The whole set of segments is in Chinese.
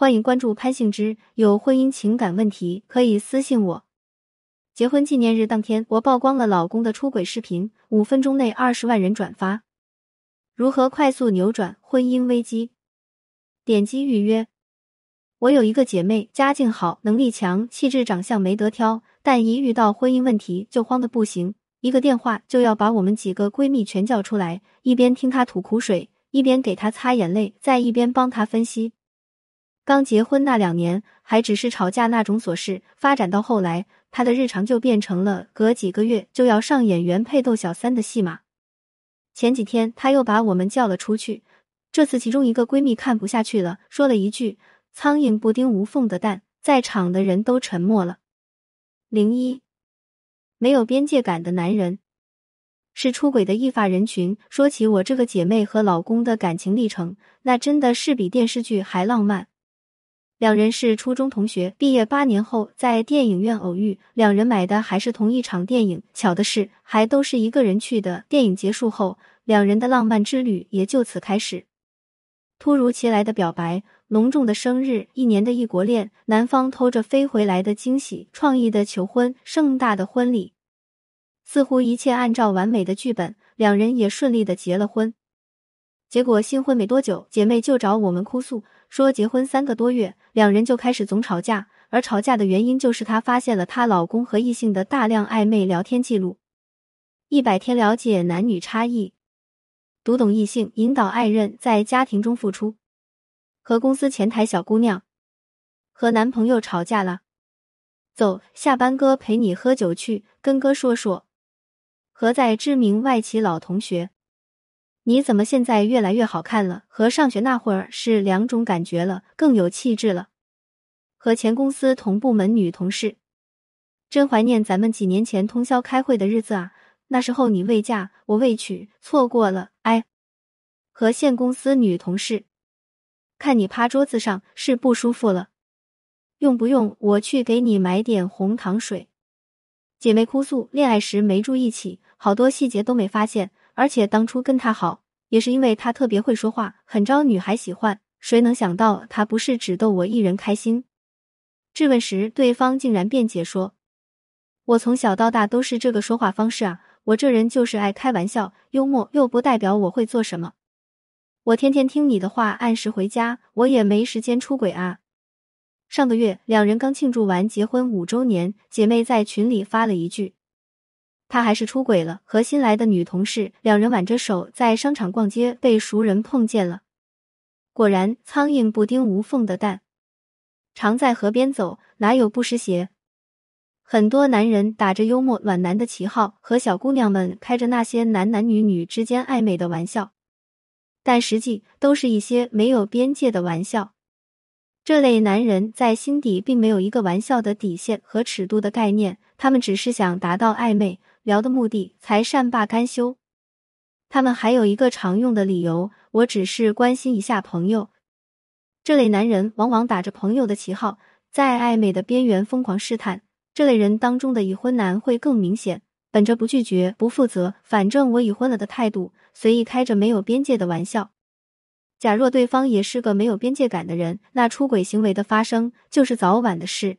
欢迎关注潘幸之，有婚姻情感问题可以私信我。结婚纪念日当天，我曝光了老公的出轨视频，五分钟内二十万人转发。如何快速扭转婚姻危机？点击预约。我有一个姐妹，家境好，能力强，气质长相没得挑，但一遇到婚姻问题就慌得不行，一个电话就要把我们几个闺蜜全叫出来，一边听她吐苦水，一边给她擦眼泪，再一边帮她分析。刚结婚那两年还只是吵架那种琐事，发展到后来，她的日常就变成了隔几个月就要上演原配斗小三的戏码。前几天她又把我们叫了出去，这次其中一个闺蜜看不下去了，说了一句。苍蝇不叮无缝的蛋，在场的人都沉默了。零一，没有边界感的男人是出轨的易发人群。说起我这个姐妹和老公的感情历程，那真的是比电视剧还浪漫。两人是初中同学，毕业八年后在电影院偶遇，两人买的还是同一场电影。巧的是，还都是一个人去的。电影结束后，两人的浪漫之旅也就此开始。突如其来的表白。隆重的生日，一年的异国恋，男方偷着飞回来的惊喜，创意的求婚，盛大的婚礼，似乎一切按照完美的剧本，两人也顺利的结了婚。结果新婚没多久，姐妹就找我们哭诉，说结婚三个多月，两人就开始总吵架，而吵架的原因就是她发现了她老公和异性的大量暧昧聊天记录。一百天了解男女差异，读懂异性，引导爱人在家庭中付出。和公司前台小姑娘和男朋友吵架了，走，下班哥陪你喝酒去，跟哥说说。和在知名外企老同学，你怎么现在越来越好看了？和上学那会儿是两种感觉了，更有气质了。和前公司同部门女同事，真怀念咱们几年前通宵开会的日子啊！那时候你未嫁，我未娶，错过了，哎。和现公司女同事。看你趴桌子上是不舒服了，用不用我去给你买点红糖水？姐妹哭诉，恋爱时没住一起，好多细节都没发现，而且当初跟他好也是因为他特别会说话，很招女孩喜欢。谁能想到他不是只逗我一人开心？质问时，对方竟然辩解说：“我从小到大都是这个说话方式啊，我这人就是爱开玩笑，幽默又不代表我会做什么。”我天天听你的话，按时回家，我也没时间出轨啊。上个月两人刚庆祝完结婚五周年，姐妹在群里发了一句：“他还是出轨了，和新来的女同事两人挽着手在商场逛街，被熟人碰见了。”果然，苍蝇不叮无缝的蛋，常在河边走，哪有不湿鞋？很多男人打着幽默暖男的旗号，和小姑娘们开着那些男男女女之间暧昧的玩笑。但实际都是一些没有边界的玩笑。这类男人在心底并没有一个玩笑的底线和尺度的概念，他们只是想达到暧昧聊的目的才善罢甘休。他们还有一个常用的理由：我只是关心一下朋友。这类男人往往打着朋友的旗号，在暧昧的边缘疯狂试探。这类人当中的已婚男会更明显。本着不拒绝、不负责，反正我已婚了的态度，随意开着没有边界的玩笑。假若对方也是个没有边界感的人，那出轨行为的发生就是早晚的事。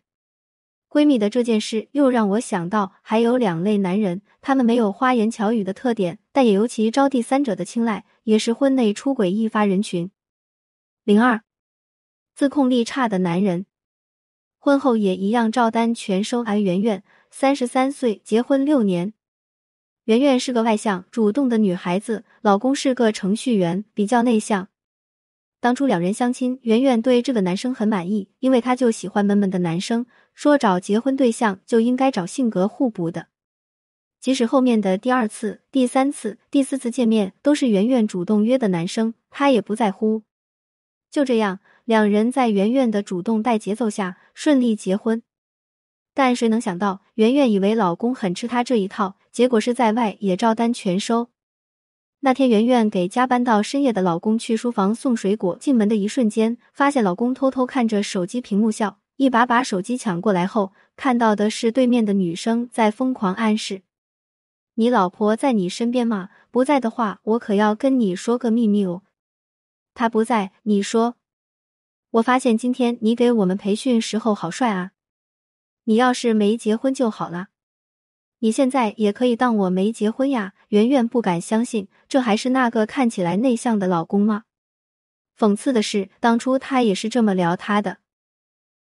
闺蜜的这件事又让我想到，还有两类男人，他们没有花言巧语的特点，但也尤其招第三者的青睐，也是婚内出轨易发人群。零二，自控力差的男人，婚后也一样照单全收。安圆圆。三十三岁，结婚六年。圆圆是个外向、主动的女孩子，老公是个程序员，比较内向。当初两人相亲，圆圆对这个男生很满意，因为他就喜欢闷闷的男生，说找结婚对象就应该找性格互补的。即使后面的第二次、第三次、第四次见面都是圆圆主动约的男生，他也不在乎。就这样，两人在圆圆的主动带节奏下顺利结婚。但谁能想到，圆圆以为老公很吃她这一套，结果是在外也照单全收。那天，圆圆给加班到深夜的老公去书房送水果，进门的一瞬间，发现老公偷偷看着手机屏幕笑，一把把手机抢过来后，看到的是对面的女生在疯狂暗示：“你老婆在你身边吗？不在的话，我可要跟你说个秘密哦。”她不在，你说。我发现今天你给我们培训时候好帅啊！你要是没结婚就好了。你现在也可以当我没结婚呀。圆圆不敢相信，这还是那个看起来内向的老公吗？讽刺的是，当初他也是这么聊他的。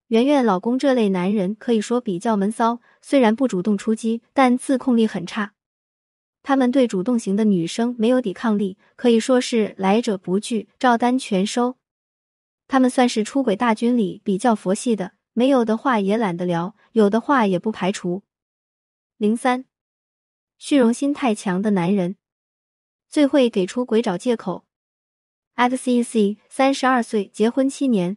圆圆老公这类男人可以说比较闷骚，虽然不主动出击，但自控力很差。他们对主动型的女生没有抵抗力，可以说是来者不拒，照单全收。他们算是出轨大军里比较佛系的，没有的话也懒得聊，有的话也不排除。零三，虚荣心太强的男人最会给出轨找借口。XCC 三十二岁，结婚七年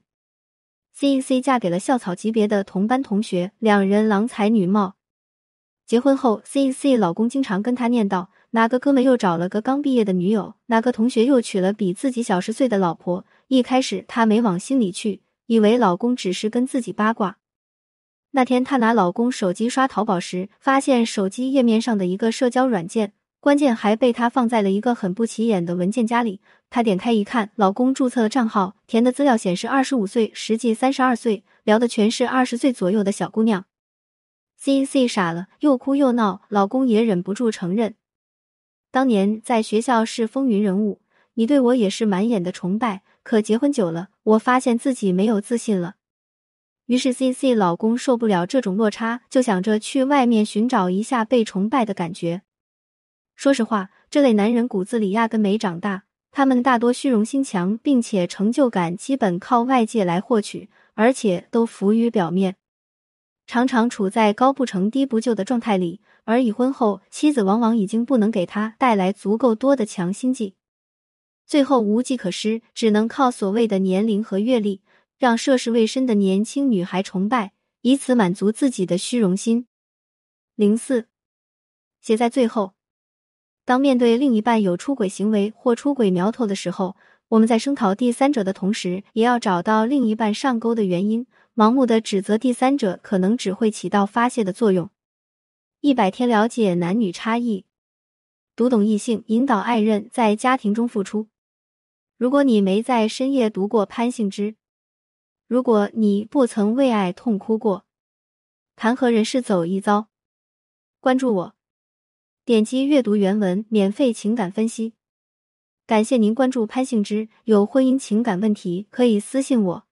，CEC 嫁给了校草级别的同班同学，两人郎才女貌。结婚后，CEC 老公经常跟他念叨。哪个哥们又找了个刚毕业的女友？哪个同学又娶了比自己小十岁的老婆？一开始她没往心里去，以为老公只是跟自己八卦。那天她拿老公手机刷淘宝时，发现手机页面上的一个社交软件关键还被她放在了一个很不起眼的文件夹里。她点开一看，老公注册的账号填的资料显示二十五岁，实际三十二岁，聊的全是二十岁左右的小姑娘。C C 傻了，又哭又闹，老公也忍不住承认。当年在学校是风云人物，你对我也是满眼的崇拜。可结婚久了，我发现自己没有自信了。于是，C C 老公受不了这种落差，就想着去外面寻找一下被崇拜的感觉。说实话，这类男人骨子里压根没长大，他们大多虚荣心强，并且成就感基本靠外界来获取，而且都浮于表面。常常处在高不成低不就的状态里，而已婚后，妻子往往已经不能给他带来足够多的强心剂，最后无计可施，只能靠所谓的年龄和阅历，让涉世未深的年轻女孩崇拜，以此满足自己的虚荣心。零四写在最后，当面对另一半有出轨行为或出轨苗头的时候，我们在声讨第三者的同时，也要找到另一半上钩的原因。盲目的指责第三者，可能只会起到发泄的作用。一百天了解男女差异，读懂异性，引导爱人，在家庭中付出。如果你没在深夜读过潘幸之，如果你不曾为爱痛哭过，谈何人世走一遭？关注我，点击阅读原文，免费情感分析。感谢您关注潘幸之，有婚姻情感问题可以私信我。